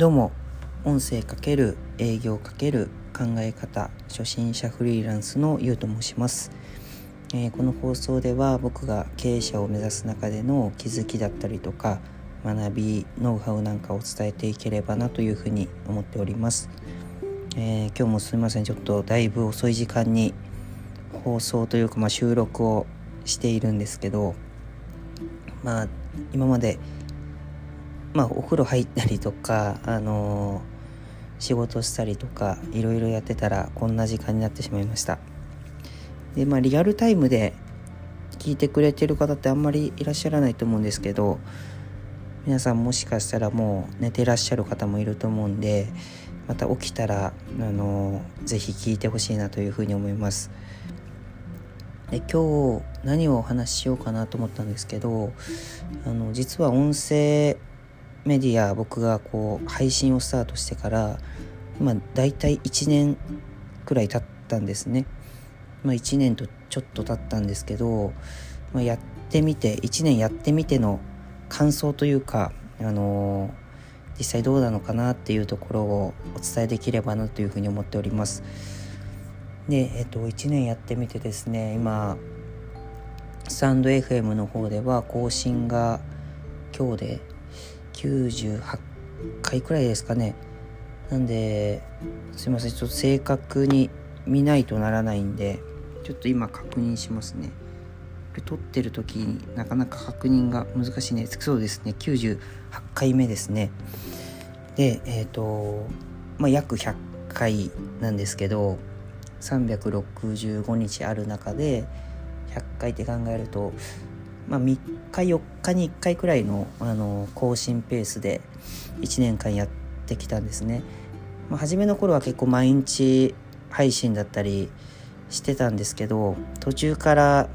どうも音声かける営業かける考え方初心者フリーランスのゆうと申します、えーこの放送では僕が経営者を目指す中での気づきだったりとか学びノウハウなんかを伝えていければなというふうに思っております、えー今日もすみません。ちょっとだいぶ遅い時間に放送というか、まあ、収録をしているんですけどまあ今までまあお風呂入ったりとかあのー仕事したりとかいろいろやってたらこんな時間になってしまいました。でまあリアルタイムで聞いてくれてる方ってあんまりいらっしゃらないと思うんですけど皆さんもしかしたらもう寝てらっしゃる方もいると思うんでまた起きたらあのぜひ聞いてほしいなというふうに思います。で今日何をお話ししようかなと思ったんですけどあの実は音声メディア僕がこう配信をスタートしてから今大体1年くらい経ったんですね、まあ、1年とちょっと経ったんですけど、まあ、やってみて1年やってみての感想というかあのー実際どうなのかなっていうところをお伝えできればなというふうに思っております。でえっと1年やってみてですね今スタンド FM の方では更新が今日で98回くらいですかね。なんですいません。ちょっと正確に見ないとならないんでちょっと今確認しますね。これ撮ってる時になかなか確認が難しいね。そうですね。98回目ですね。でえっ、とまあ約100回なんですけど365日ある中で100回って考えるとまあ、3日4日に1回くらいのあの更新ペースで1年間やってきたんですね。まあ、初めの頃は結構毎日配信だったりしてたんですけど途中から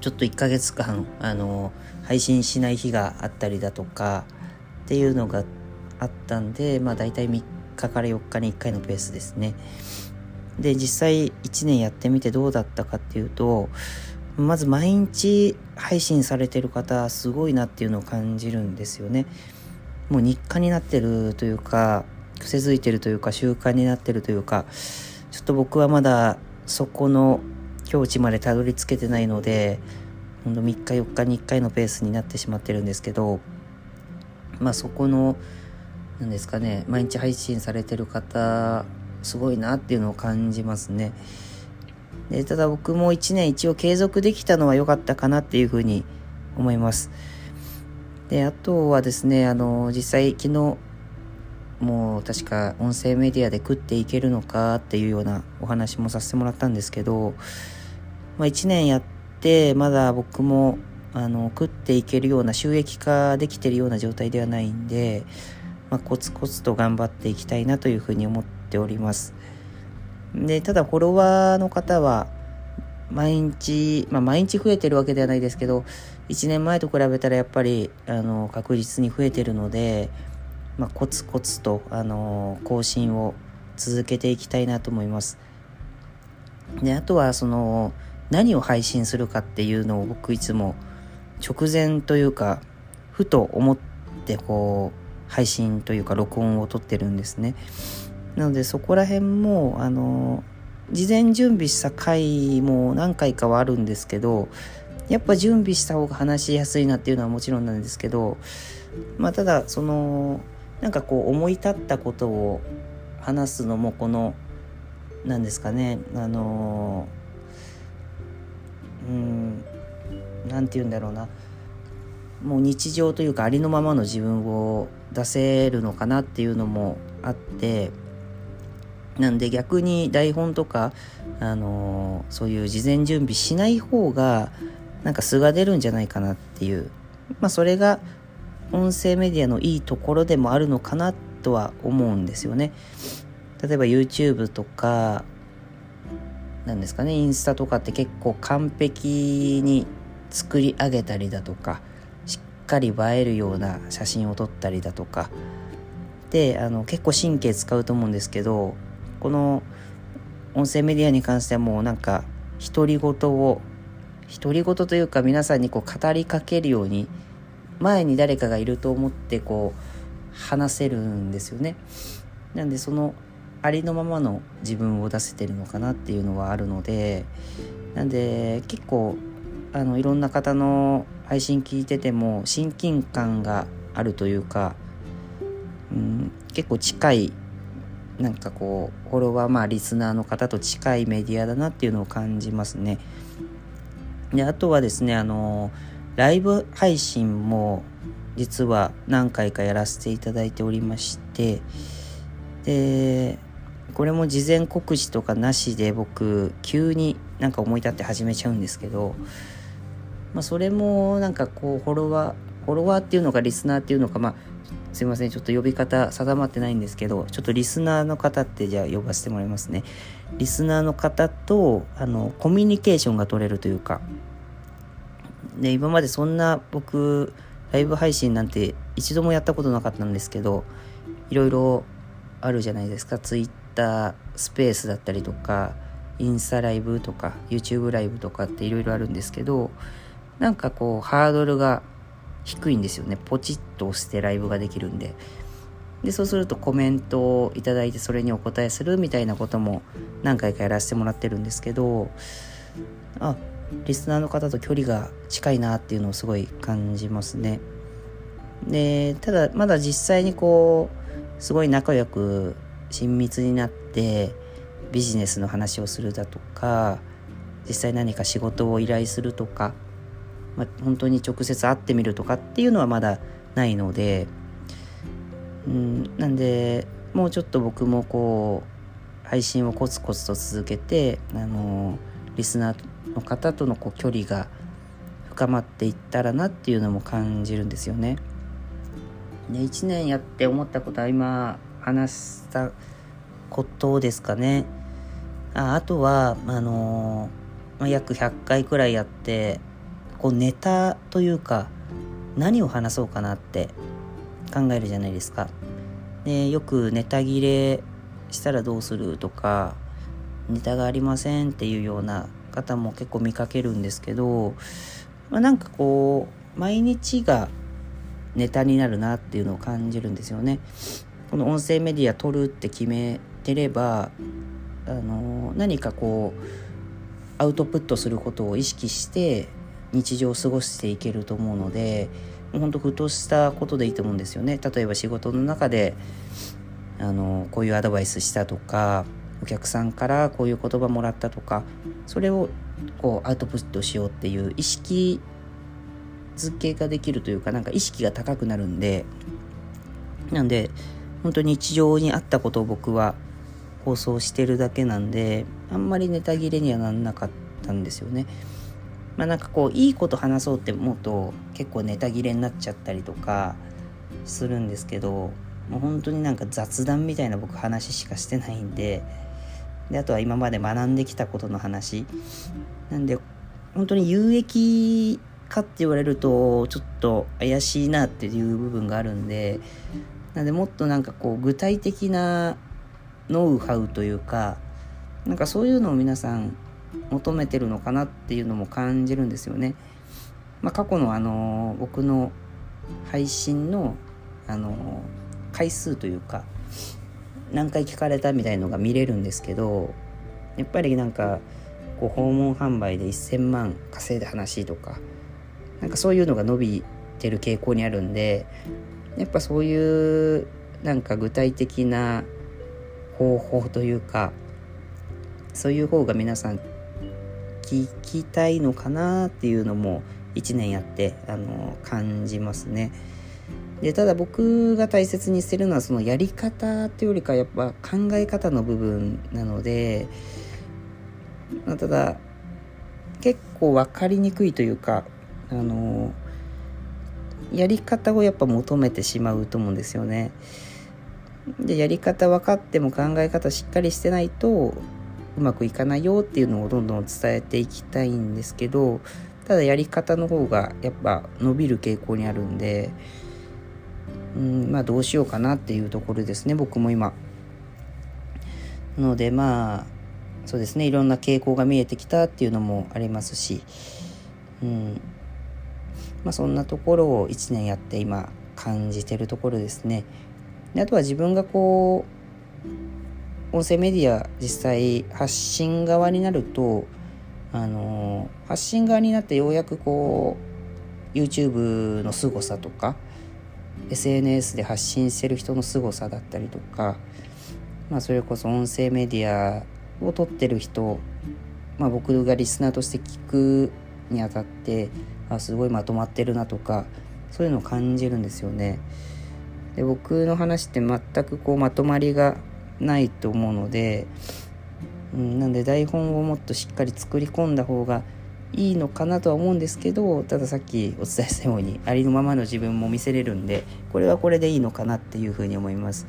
ちょっと1ヶ月間あの配信しない日があったりだとかっていうのがあったんでまあ大体3日から4日に1回のペースですね。で実際1年やってみてどうだったかっていうとまず毎日配信されてる方すごいなっていうのを感じるんですよね。もう日課になってるというか癖づいてるというか習慣になってるというかちょっと僕はまだそこの境地までたどり着けてないのでほんと3日4日に1回のペースになってしまってるんですけどまあそこの何ですかね毎日配信されてる方すごいなっていうのを感じますね。でただ僕も1年一応継続できたのは良かったかなっていうふうに思います。であとはですねあの実際昨日もう確か音声メディアで食っていけるのかっていうようなお話もさせてもらったんですけど、まあ、1年やってまだ僕もあの食っていけるような収益化できてるような状態ではないんで、まあ、コツコツと頑張っていきたいなというふうに思っております。で、ただフォロワーの方は、毎日、まあ毎日増えてるわけではないですけど、1年前と比べたらやっぱり、あの、確実に増えてるので、まあコツコツと、あの、更新を続けていきたいなと思います。で、あとはその、何を配信するかっていうのを僕いつも直前というか、ふと思ってこう、配信というか録音を撮ってるんですね。なのでそこら辺もあの事前準備した回も何回かはあるんですけどやっぱ準備した方が話しやすいなっていうのはもちろんなんですけどまあただそのなんかこう思い立ったことを話すのもこの何ですかねあのうん何て言うんだろうな。もう日常というかありのままの自分を出せるのかなっていうのもあってなんで逆に台本とか、あのーそういう事前準備しない方がなんか素が出るんじゃないかなっていうまあそれが音声メディアのいいところでもあるのかなとは思うんですよね。例えば YouTube とかなんですかねインスタとかって結構完璧に作り上げたりだとかしっかり映えるような写真を撮ったりだとかであの結構神経使うと思うんですけどこの音声メディアに関してはもうなんか独り言を独り言というか皆さんにこう語りかけるように前に誰かがいると思ってこう話せるんですよね。なんでそのありのままの自分を出せてるのかなっていうのはあるのでなんで結構あのいろんな方の配信聞いてても親近感があるというか、うん、結構近いなんかこうフォロワーまあリスナーの方と近いメディアだなっていうのを感じますね。であとはですねあのライブ配信も実は何回かやらせていただいておりましてでこれも事前告知とかなしで僕急になんか思い立って始めちゃうんですけど、まあ、それもなんかこうフォロワーフォロワーっていうのかリスナーっていうのかまあすいませんちょっと呼び方定まってないんですけどちょっとリスナーの方ってじゃあ呼ばせてもらいますね。リスナーの方とあのコミュニケーションが取れるというか。で今までそんな僕ライブ配信なんて一度もやったことなかったんですけどいろいろあるじゃないですか。Twitter スペースだったりとかインスタライブとか YouTube ライブとかっていろいろあるんですけどなんかこうハードルが低いんですよね。ポチッと押してライブができるんで。でそうするとコメントをいいてそれにお答えするみたいなことも何回かやらせてもらってるんですけどあリスナーの方と距離が近いなっていうのをすごい感じますね。でただまだ実際にこうすごい仲良く親密になってビジネスの話をするだとか実際何か仕事を依頼するとかまあ、本当に直接会ってみるとかっていうのはまだないので、うん、なんでもうちょっと僕もこう配信をコツコツと続けてあのリスナーの方とのこう距離が深まっていったらなっていうのも感じるんですよね。で1年やって思ったことは今話したことですかね。ああとはあのまあ、約100回くらいやってこうネタというか何を話そうかなって考えるじゃないですか。でよくネタ切れしたらどうするとかネタがありませんっていうような方も結構見かけるんですけど、まあ、なんかこう毎日がネタになるなっていうのを感じるんですよね。この音声メディア撮るって決めてればあの何かこうアウトプットすることを意識して日常を過ごしていけると思うのでほんとふとしたことでいいと思うんですよね例えば仕事の中であのこういうアドバイスしたとかお客さんからこういう言葉もらったとかそれをこうアウトプットしようっていう意識づけができるというかなんか意識が高くなるんでなんで本当に日常にあったことを僕は放送してるだけなんであんまりネタ切れにはなんなかったんですよね。まあなんかこういいこと話そうって思うと結構ネタ切れになっちゃったりとかするんですけどもう本当になんか雑談みたいな僕話しかしてないんでであとは今まで学んできたことの話。なんで本当に有益かって言われるとちょっと怪しいなっていう部分があるんでなんでもっとなんかこう具体的なノウハウというかなんかそういうのを皆さん求めてるのかなっていうのも感じるんですよね。まあ、過去のあの僕の配信のあの回数というか何回聞かれたみたいのが見れるんですけどやっぱりなんかこう訪問販売で1,000万稼いだ話とかなんかそういうのが伸びてる傾向にあるんでやっぱそういうなんか具体的な方法というかそういう方が皆さん聞きたいのかなっていうのも1年やってあの感じますね。でただ僕が大切にしてるのはそのやり方っていうよりかやっぱ考え方の部分なので、まあ、ただ結構分かりにくいというかあのやり方をやっぱ求めてしまうと思うんですよね。でやり方分かっても考え方しっかりしてないとうまくいかないよっていうのをどんどん伝えていきたいんですけどただやり方の方がやっぱ伸びる傾向にあるんでうんまあどうしようかなっていうところですね僕も今。なのでまあそうですねいろんな傾向が見えてきたっていうのもありますし、うんまあ、そんなところを1年やって今感じてるところですね。であとは自分がこう音声メディア実際発信側になるとあの発信側になってようやくこう YouTube の凄さとか SNS で発信してる人の凄さだったりとか、まあ、それこそ音声メディアを撮ってる人、まあ、僕がリスナーとして聞くにあたってあすごいまとまってるなとかそういうのを感じるんですよね。で僕の話って全くこうまとまりがないと思うので、うん、なんで台本をもっとしっかり作り込んだ方がいいのかなとは思うんですけどたださっきお伝えしたようにありのままの自分も見せれるんでこれはこれでいいのかなっていうふうに思います。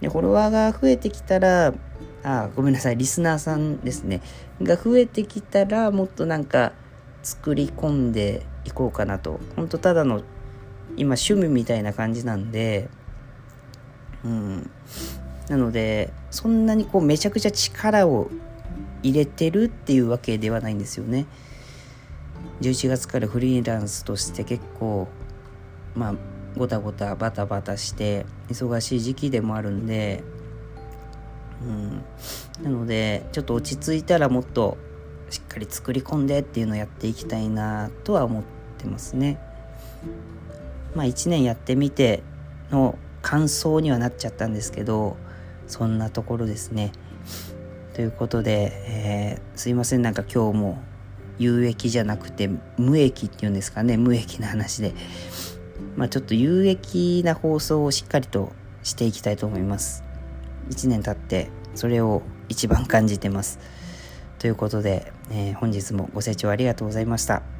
でフォロワーが増えてきたらあごめんなさいリスナーさんですね。が増えてきたらもっとなんか作り込んでいこうかなと。本当ただの今趣味みたいな感じなんでうん。なのでそんなにこうめちゃくちゃ力を入れてるっていうわけではないんですよね11月からフリーランスとして結構まあごたごたバタバタして忙しい時期でもあるんでうんなのでちょっと落ち着いたらもっとしっかり作り込んでっていうのをやっていきたいなとは思ってますね。まあ1年やってみての感想にはなっちゃったんですけどそんなところですね。ということで、えー、すいませんなんか今日も有益じゃなくて無益っていうんですかね無益な話でまあちょっと有益な放送をしっかりとしていきたいと思います。1年経ってそれを一番感じてます。ということで、えー、本日もご清聴ありがとうございました。